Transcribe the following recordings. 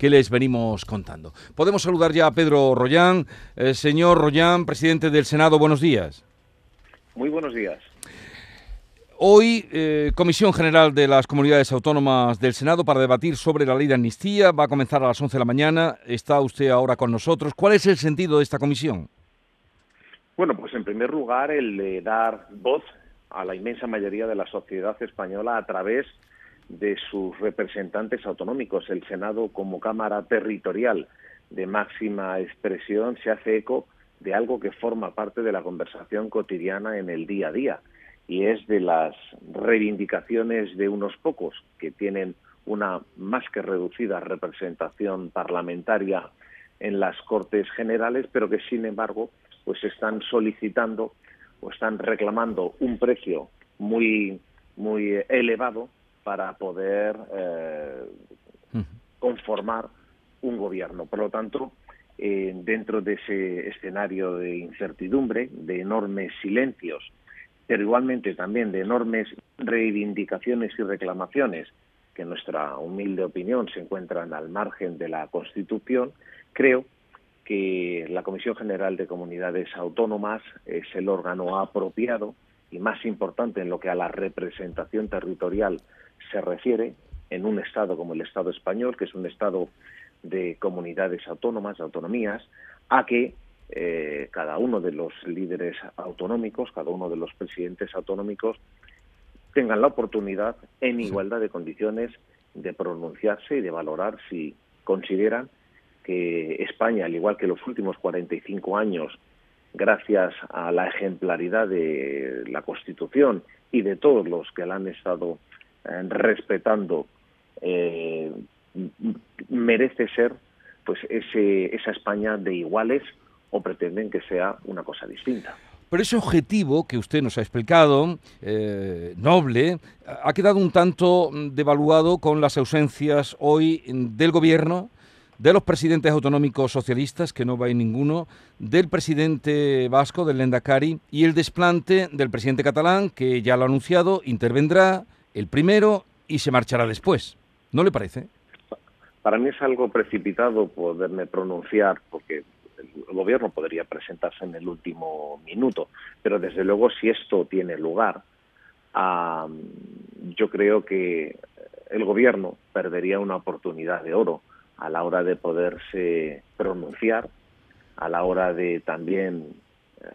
que les venimos contando. Podemos saludar ya a Pedro Rollán. Eh, señor Rollán, presidente del Senado, buenos días. Muy buenos días. Hoy, eh, Comisión General de las Comunidades Autónomas del Senado para debatir sobre la ley de amnistía. Va a comenzar a las 11 de la mañana. Está usted ahora con nosotros. ¿Cuál es el sentido de esta comisión? Bueno, pues en primer lugar el de dar voz a la inmensa mayoría de la sociedad española a través de sus representantes autonómicos. El Senado, como Cámara Territorial de máxima expresión, se hace eco de algo que forma parte de la conversación cotidiana en el día a día y es de las reivindicaciones de unos pocos que tienen una más que reducida representación parlamentaria en las Cortes Generales, pero que sin embargo pues están solicitando o están reclamando un precio muy muy elevado para poder eh, conformar un gobierno. Por lo tanto, eh, dentro de ese escenario de incertidumbre, de enormes silencios pero igualmente también de enormes reivindicaciones y reclamaciones que en nuestra humilde opinión se encuentran al margen de la Constitución, creo que la Comisión General de Comunidades Autónomas es el órgano apropiado y más importante en lo que a la representación territorial se refiere en un Estado como el Estado español, que es un Estado de comunidades autónomas, autonomías, a que eh, cada uno de los líderes autonómicos, cada uno de los presidentes autonómicos tengan la oportunidad, en igualdad de condiciones, de pronunciarse y de valorar si consideran que España, al igual que los últimos 45 años, gracias a la ejemplaridad de la Constitución y de todos los que la han estado respetando, eh, merece ser pues ese, esa España de iguales o pretenden que sea una cosa distinta. Pero ese objetivo que usted nos ha explicado, eh, noble, ha quedado un tanto devaluado con las ausencias hoy del Gobierno, de los presidentes autonómicos socialistas, que no va en ninguno, del presidente vasco, del Lendakari, y el desplante del presidente catalán, que ya lo ha anunciado, intervendrá el primero y se marchará después. ¿No le parece? Para mí es algo precipitado poderme pronunciar, porque el gobierno podría presentarse en el último minuto, pero desde luego si esto tiene lugar, yo creo que el gobierno perdería una oportunidad de oro a la hora de poderse pronunciar, a la hora de también eh,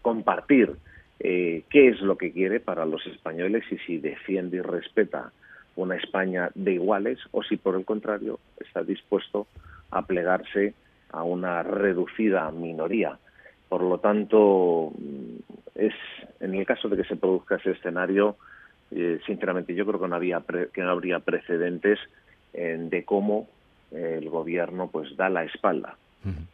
compartir eh, qué es lo que quiere para los españoles y si defiende y respeta una España de iguales o si por el contrario está dispuesto a plegarse a una reducida minoría. Por lo tanto, es en el caso de que se produzca ese escenario, eh, sinceramente yo creo que no había que no habría precedentes de cómo el gobierno pues da la espalda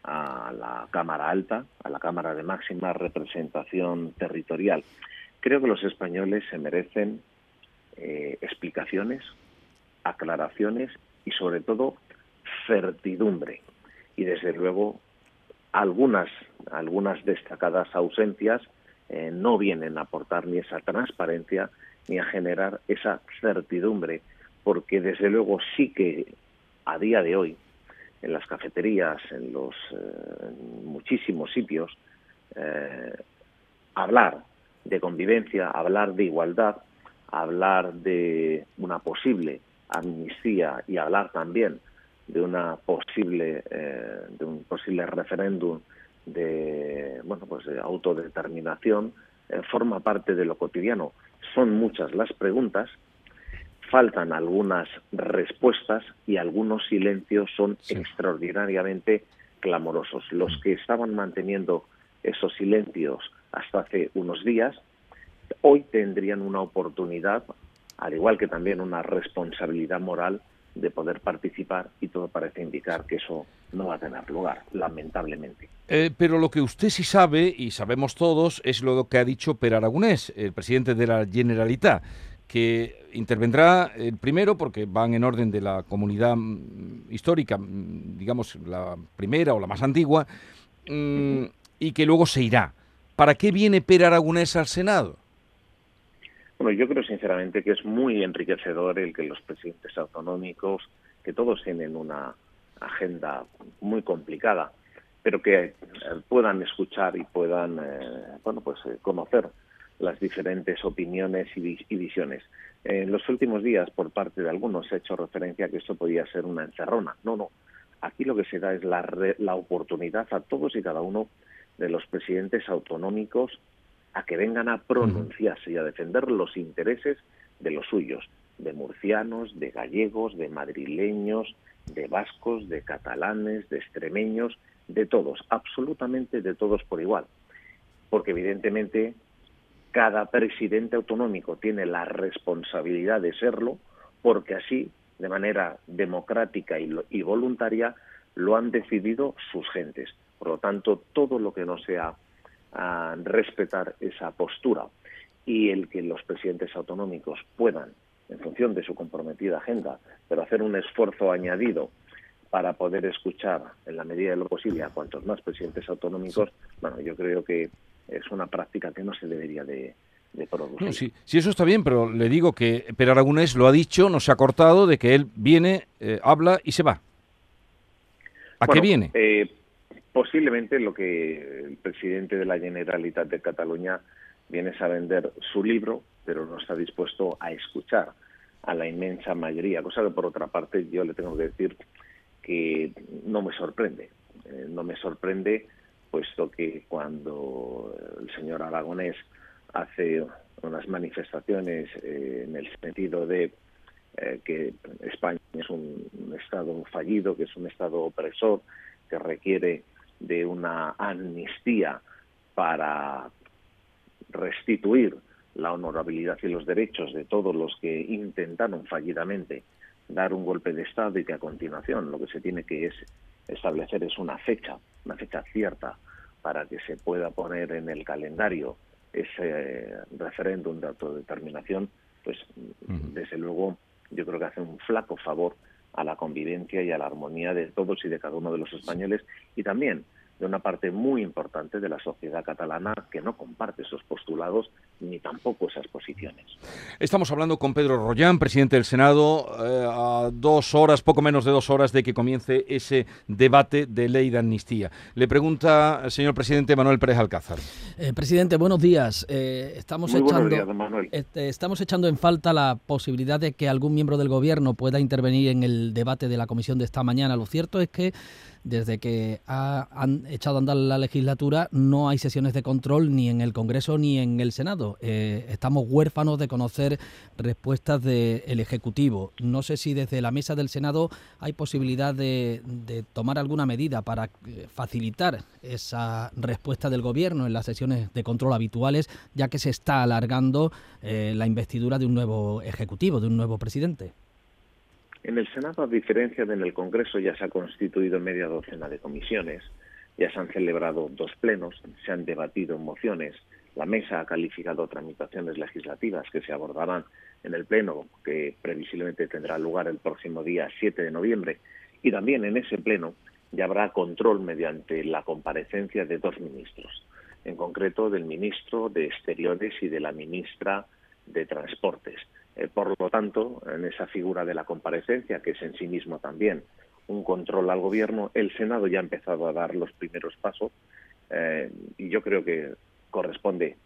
a la Cámara Alta, a la Cámara de máxima representación territorial. Creo que los españoles se merecen eh, explicaciones, aclaraciones y sobre todo certidumbre y desde luego algunas, algunas destacadas ausencias eh, no vienen a aportar ni esa transparencia ni a generar esa certidumbre, porque desde luego sí que a día de hoy en las cafeterías, en los eh, muchísimos sitios, eh, hablar de convivencia, hablar de igualdad, hablar de una posible amnistía y hablar también de una posible eh, de un posible referéndum de bueno pues de autodeterminación forma parte de lo cotidiano. Son muchas las preguntas faltan algunas respuestas y algunos silencios son extraordinariamente clamorosos. Los que estaban manteniendo esos silencios hasta hace unos días hoy tendrían una oportunidad al igual que también una responsabilidad moral de poder participar y todo parece indicar que eso no va a tener lugar, lamentablemente. Eh, pero lo que usted sí sabe, y sabemos todos, es lo que ha dicho Per Aragonés, el presidente de la Generalitat, que intervendrá el primero porque van en orden de la comunidad mm, histórica, mm, digamos la primera o la más antigua, mm, y que luego se irá. ¿Para qué viene Per Aragonés al Senado? Bueno, yo creo sinceramente que es muy enriquecedor el que los presidentes autonómicos que todos tienen una agenda muy complicada, pero que eh, puedan escuchar y puedan, eh, bueno, pues eh, conocer las diferentes opiniones y, visiones. En los últimos días, por parte de algunos, se ha hecho referencia a que esto podía ser una encerrona. No, no. Aquí lo que se da es la, la oportunidad a todos y cada uno de los presidentes autonómicos a que vengan a pronunciarse y a defender los intereses de los suyos, de murcianos, de gallegos, de madrileños, de vascos, de catalanes, de extremeños, de todos, absolutamente de todos por igual. Porque evidentemente cada presidente autonómico tiene la responsabilidad de serlo, porque así, de manera democrática y, voluntaria, lo han decidido sus gentes. Por lo tanto, todo lo que no sea ah, respetar esa postura y el que los presidentes autonómicos puedan en función de su comprometida agenda, pero hacer un esfuerzo añadido para poder escuchar en la medida de lo posible a cuantos más presidentes autonómicos, bueno, yo creo que es una práctica que no se debería de, producir. sí, eso está bien, pero le digo que Per Aragonés lo ha dicho, no se ha cortado, de que él viene, eh, habla y se va. ¿A qué viene? Eh, posiblemente lo que el presidente de la Generalitat de Cataluña viene a vender su libro, pero no está dispuesto a escuchar a la inmensa mayoría, cosa que por otra parte yo le tengo que decir que no me sorprende. Eh, no me sorprende puesto que cuando el señor Aragonés hace unas manifestaciones eh, en el sentido de eh, que España es un, Estado fallido, que es un Estado opresor, que requiere de una amnistía para restituir la honorabilidad y los derechos de todos los que intentaron fallidamente dar un golpe de Estado y que a continuación lo que se tiene que es establecer es una fecha, una fecha cierta para que se pueda poner en el calendario ese referéndum de autodeterminación, pues desde luego yo creo que hace un flaco favor a la convivencia y a la armonía de todos y de cada uno de los españoles y también de una parte muy importante de la sociedad catalana que no comparte esos postulados ni tampoco esas posiciones. Estamos hablando con Pedro Rollán, presidente del Senado, eh, a dos horas, poco menos de dos horas de que comience ese debate de ley de amnistía. Le pregunta señor presidente Manuel Pérez Alcázar. Eh, presidente, buenos días. Eh, estamos, echando, este, estamos echando en falta la posibilidad de que algún miembro del Gobierno pueda intervenir en el debate de la comisión de esta mañana. Lo cierto es que desde que ha, han echado a andar la legislatura no hay sesiones de control ni en el Congreso ni en el Senado. Eh, estamos huérfanos de conocer respuestas del Ejecutivo. No sé si desde la mesa del Senado hay posibilidad de, tomar alguna medida para eh, facilitar esa respuesta del Gobierno en las sesiones de control habituales, ya que se está alargando eh, la investidura de un nuevo Ejecutivo, de un nuevo presidente. En el Senado, a diferencia de en el Congreso, ya se ha constituido media docena de comisiones, ya se han celebrado dos plenos, se han debatido mociones, la mesa ha calificado tramitaciones legislativas que se abordarán en el pleno, que previsiblemente tendrá lugar el próximo día 7 de noviembre, y también en ese pleno ya habrá control mediante la comparecencia de dos ministros, en concreto del ministro de Exteriores y de la ministra de Transportes. Eh, por lo tanto, en esa figura de la comparecencia, que es en sí mismo también un control al gobierno, el Senado ya ha empezado a dar los primeros pasos eh, y yo creo que corresponde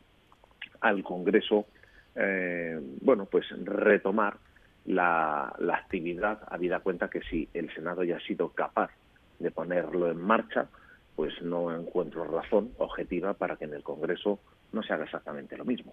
al Congreso, eh, bueno, pues retomar la, la actividad, habida cuenta que si el Senado ya ha sido capaz de ponerlo en marcha, pues no encuentro razón objetiva para que en el Congreso no se haga exactamente lo mismo.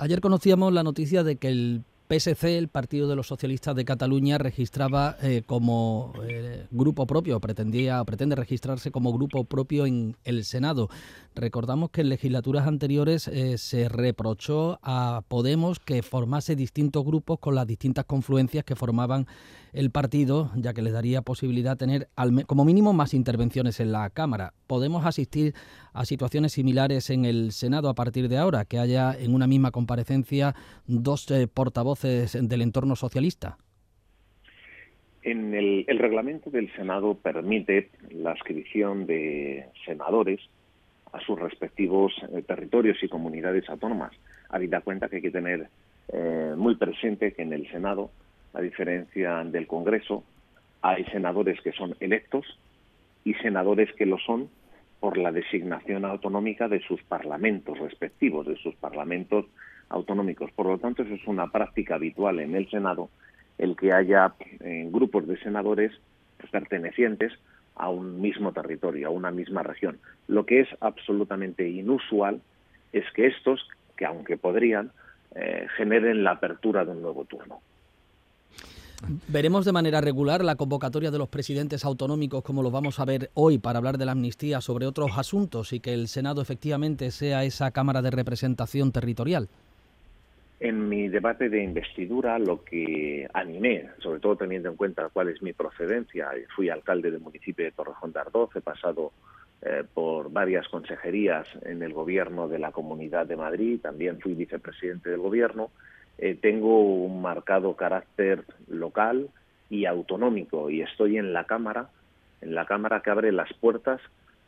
Ayer conocíamos la noticia de que el PSC, el Partido de los Socialistas de Cataluña, registraba eh, como eh, grupo propio, pretendía, pretende registrarse como grupo propio en el Senado. Recordamos que en legislaturas anteriores eh, se reprochó a Podemos que formase distintos grupos con las distintas confluencias que formaban el partido, ya que les daría posibilidad tener como mínimo más intervenciones en la Cámara. ¿Podemos asistir a situaciones similares en el Senado a partir de ahora, que haya en una misma comparecencia dos eh, portavoces del entorno socialista? En el, reglamento del Senado permite la inscripción de senadores a sus respectivos eh, territorios y comunidades autónomas. Habida cuenta que hay que tener eh, muy presente que en el Senado, a diferencia del Congreso, Hay senadores que son electos y senadores que lo son por la designación autonómica de sus parlamentos respectivos, de sus parlamentos autonómicos. Por lo tanto, eso es una práctica habitual en el Senado, el que haya eh, grupos de senadores pertenecientes a un mismo territorio, a una misma región. Lo que es absolutamente inusual es que estos, que aunque podrían, eh, generen la apertura de un nuevo turno. Veremos de manera regular la convocatoria de los presidentes autonómicos como lo vamos a ver hoy para hablar de la amnistía sobre otros asuntos y que el Senado efectivamente sea esa Cámara de Representación Territorial. En mi debate de investidura lo que animé, sobre todo teniendo en cuenta cuál es mi procedencia, fui alcalde del municipio de Torrejón de Ardoz, he pasado eh, por varias consejerías en el gobierno de la Comunidad de Madrid, también fui vicepresidente del gobierno, eh, tengo un marcado carácter local y autonómico y estoy en la Cámara, en la Cámara que abre las puertas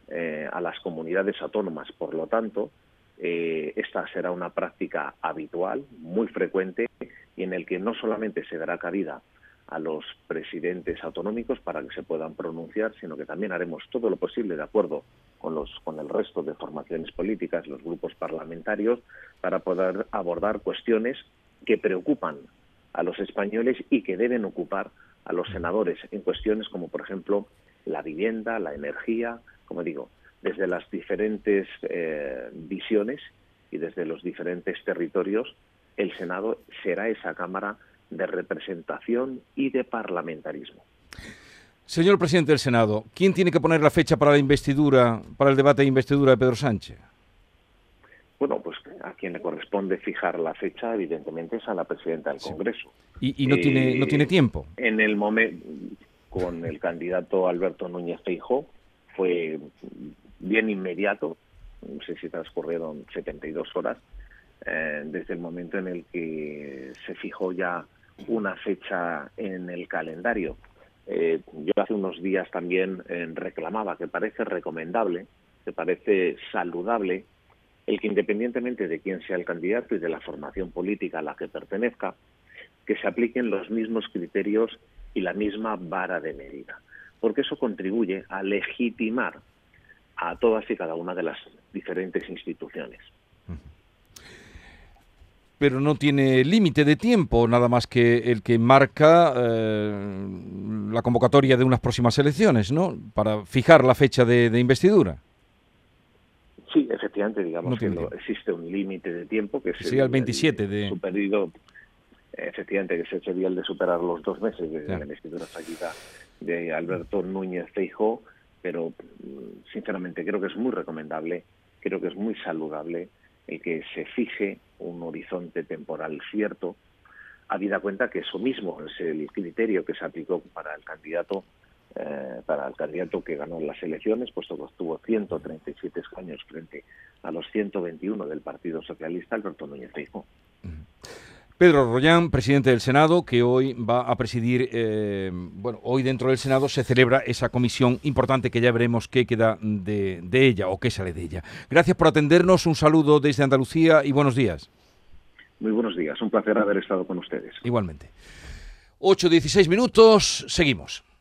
eh, a las comunidades autónomas. Por lo tanto, eh, esta será una práctica habitual, muy frecuente, y en el que no solamente se dará cabida a los presidentes autonómicos para que se puedan pronunciar, sino que también haremos todo lo posible de acuerdo con los con el resto de formaciones políticas, los grupos parlamentarios, para poder abordar cuestiones que preocupan a los españoles y que deben ocupar a los senadores en cuestiones como, por ejemplo, la vivienda, la energía, como digo, desde las diferentes eh, visiones y desde los diferentes territorios, el Senado será esa Cámara de representación y de parlamentarismo. Señor presidente del Senado, ¿quién tiene que poner la fecha para la investidura, para el debate de investidura de Pedro Sánchez? Quien le corresponde fijar la fecha, evidentemente, es a la presidenta del Congreso. ¿Y, no, tiene, no tiene eh, tiempo? En el momento, con el candidato Alberto Núñez Feijóo, fue bien inmediato, no sé si transcurrieron 72 horas, eh, desde el momento en el que se fijó ya una fecha en el calendario. Eh, yo hace unos días también eh, reclamaba que parece recomendable, que parece saludable, el que independientemente de quién sea el candidato y de la formación política a la que pertenezca, que se apliquen los mismos criterios y la misma vara de medida, porque eso contribuye a legitimar a todas y cada una de las diferentes instituciones. Pero no tiene límite de tiempo, nada más que el que marca eh, la convocatoria de unas próximas elecciones, ¿no? Para fijar la fecha de, investidura. Efectivamente, digamos que existe un límite de tiempo que es sí, el, 27 de... Superido, efectivamente, que sería el de superar los dos meses de la investidura fallida de Alberto Núñez Feijóo, pero mm, sinceramente creo que es muy recomendable, creo que es muy saludable el que se fije un horizonte temporal cierto, habida cuenta que eso mismo es el criterio que se aplicó para el candidato eh, para el candidato que ganó las elecciones, puesto que obtuvo 137 escaños frente a los 121 del Partido Socialista, Alberto Núñez Feijóo. Pedro Rollán, presidente del Senado, que hoy va a presidir, eh, bueno, hoy dentro del Senado se celebra esa comisión importante que ya veremos qué queda de, ella o qué sale de ella. Gracias por atendernos, un saludo desde Andalucía y buenos días. Muy buenos días, un placer haber estado con ustedes. Igualmente. 8.16 minutos, seguimos.